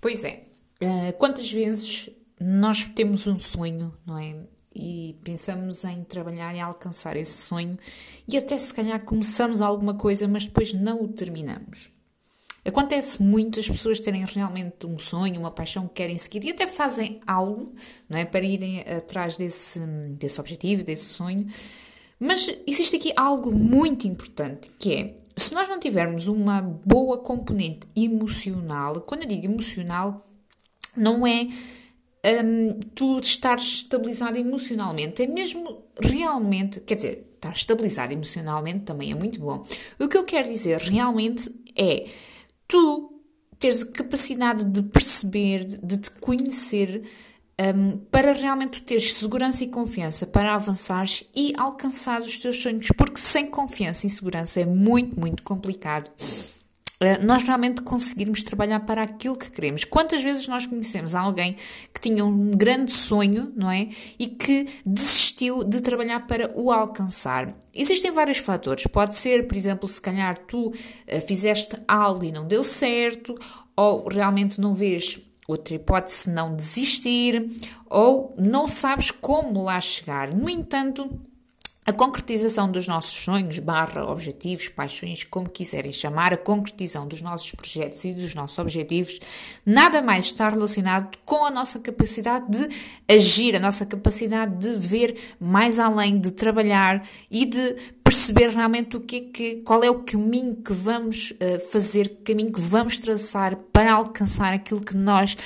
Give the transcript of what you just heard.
Pois é. Uh, quantas vezes nós temos um sonho, não é? E pensamos em trabalhar e alcançar esse sonho e até se calhar começamos alguma coisa, mas depois não o terminamos. Acontece muito as pessoas terem realmente um sonho, uma paixão que querem seguir e até fazem algo não é, para irem atrás desse, desse objetivo, desse sonho. Mas existe aqui algo muito importante que é se nós não tivermos uma boa componente emocional, quando eu digo emocional, não é um, tu estar estabilizado emocionalmente, é mesmo realmente, quer dizer, estar estabilizado emocionalmente também é muito bom. O que eu quero dizer realmente é tu teres a capacidade de perceber, de te conhecer, um, para realmente teres segurança e confiança para avançares e alcançar os teus sonhos, porque sem confiança e segurança é muito, muito complicado uh, nós realmente conseguirmos trabalhar para aquilo que queremos. Quantas vezes nós conhecemos alguém que tinha um grande sonho, não é? E que desistiu de trabalhar para o alcançar. Existem vários fatores. Pode ser, por exemplo, se calhar tu uh, fizeste algo e não deu certo, ou realmente não vês Outra hipótese, não desistir ou não sabes como lá chegar. No entanto, a concretização dos nossos sonhos, barra, objetivos, paixões, como quiserem chamar, a concretização dos nossos projetos e dos nossos objetivos, nada mais está relacionado com a nossa capacidade de agir, a nossa capacidade de ver mais além, de trabalhar e de perceber realmente o que é que, qual é o caminho que vamos uh, fazer, que caminho que vamos traçar para alcançar aquilo que nós